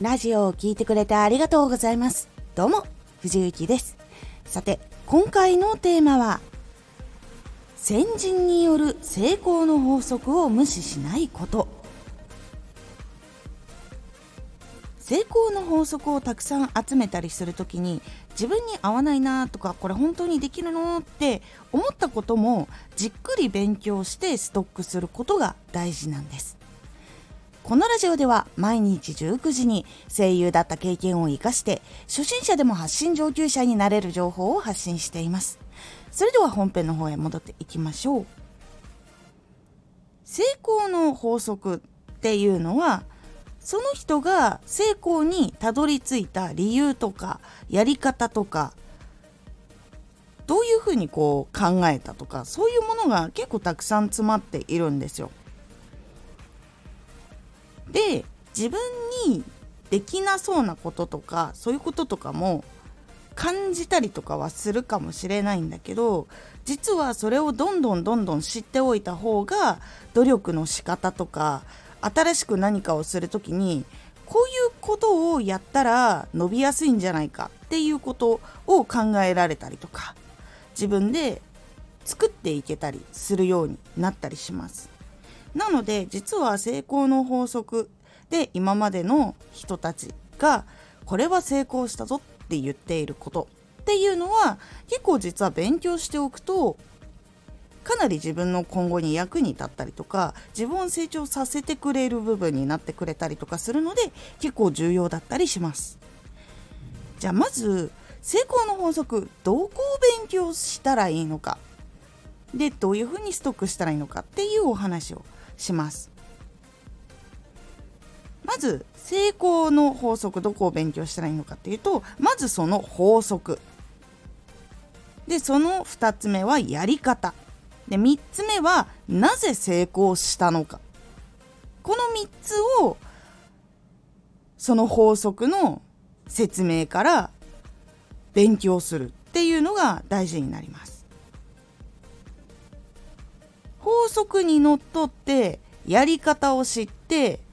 ラジオを聴いてくれてありがとうございます。どうも、藤幸です。さて、今回のテーマは、先人による成功の法則を無視しないこと成功の法則をたくさん集めたりするときに自分に合わないなとかこれ本当にできるのって思ったこともじっくり勉強してストックすることが大事なんですこのラジオでは毎日19時に声優だった経験を生かして初心者でも発信上級者になれる情報を発信していますそれでは本編の方へ戻っていきましょう成功の法則っていうのはその人が成功にたどり着いた理由とかやり方とかどういうふうにこう考えたとかそういうものが結構たくさん詰まっているんですよ。自分にできなそうなこととかそういうこととかも感じたりとかはするかもしれないんだけど実はそれをどんどんどんどん知っておいた方が努力の仕方とか新しく何かをする時にこういうことをやったら伸びやすいんじゃないかっていうことを考えられたりとか自分で作っていけたりするようになったりします。なので実は成功の法則で今までの人たちがこれは成功したぞって言っていること。っていうのは結構実は勉強しておくとかなり自分の今後に役に立ったりとか自分を成長させてくれる部分になってくれたりとかするので結構重要だったりします。じゃあまず成功の法則どこを勉強したらいいのか。でどういうふうにストックしたらいいのかっていうお話をします。まず成功の法則どこを勉強したらいいのかっていうとまずその法則。でその2つ目はやり方。で3つ目はなぜ成功したのか。この3つをその法則の説明から勉強するっていうのが大事になります。法則にのっとってやり方を知って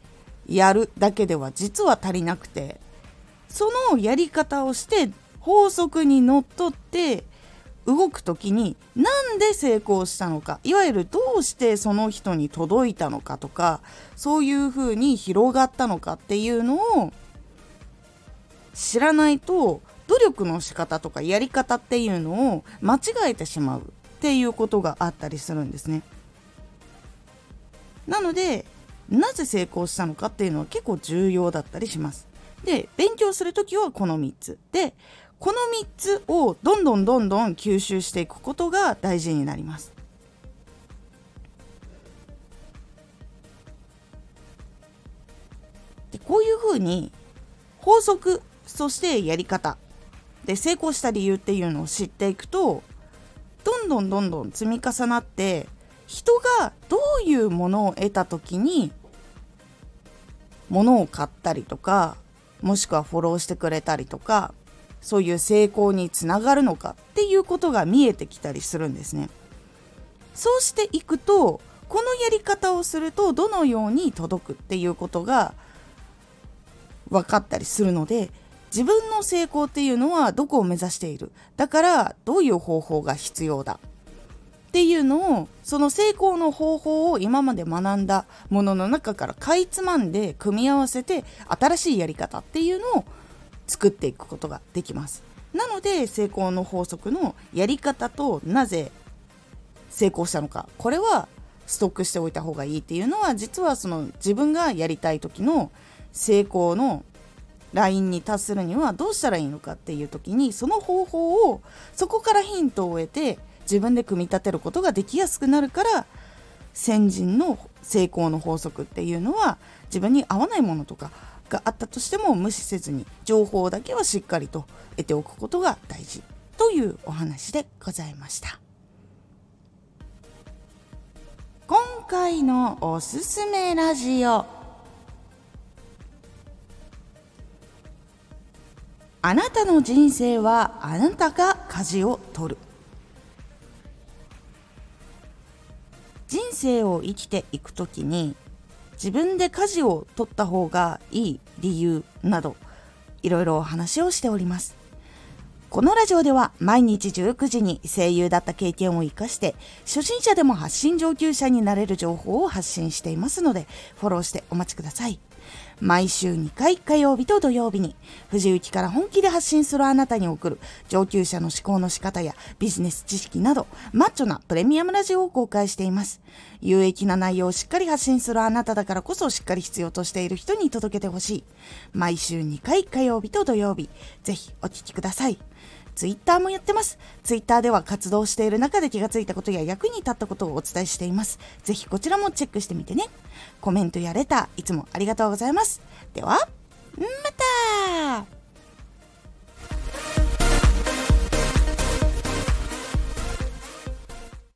やるだけでは実は足りなくてそのやり方をして法則にのっとって動く時になんで成功したのかいわゆるどうしてその人に届いたのかとかそういうふうに広がったのかっていうのを知らないと努力の仕方とかやり方っていうのを間違えてしまうっていうことがあったりするんですね。なのでなぜ成功したのかっていうのは結構重要だったりします。で勉強する時はこの3つでこの3つをどんどんどんどん吸収していくことが大事になります。でこういうふうに法則そしてやり方で成功した理由っていうのを知っていくとどんどんどんどん積み重なって人がどういうものを得た時に物を買ったりとかもしくはフォローしてくれたりとかそういう成功につながるのかっていうことが見えてきたりするんですね。そうしていくとこのやり方をするとどのように届くっていうことが分かったりするので自分の成功っていうのはどこを目指しているだからどういう方法が必要だっていうのをその成功の方法を今まで学んだものの中からかいつまんで組み合わせて新しいやり方っていうのを作っていくことができます。なので成功の法則のやり方となぜ成功したのか。これはストックしておいた方がいいっていうのは実はその自分がやりたい時の成功のラインに達するにはどうしたらいいのかっていう時にその方法をそこからヒントを得て自分で組み立てることができやすくなるから先人の成功の法則っていうのは自分に合わないものとかがあったとしても無視せずに情報だけはしっかりと得ておくことが大事というお話でございました。今回のおすすめラジオ。あなたの人生はあなたが舵を取る。生を生きていく時に自分で家事を取った方がいい理由などいろいろお話をしておりますこのラジオでは毎日19時に声優だった経験を活かして初心者でも発信上級者になれる情報を発信していますのでフォローしてお待ちください。毎週2回火曜日と土曜日に藤雪から本気で発信するあなたに送る上級者の思考の仕方やビジネス知識などマッチョなプレミアムラジオを公開しています。有益な内容をしっかり発信するあなただからこそしっかり必要としている人に届けてほしい。毎週2回火曜日と土曜日、ぜひお聴きください。ツイッターもやってます。ツイッターでは活動している中で気がついたことや役に立ったことをお伝えしています。ぜひこちらもチェックしてみてね。コメントやレター、いつもありがとうございますございます。では、また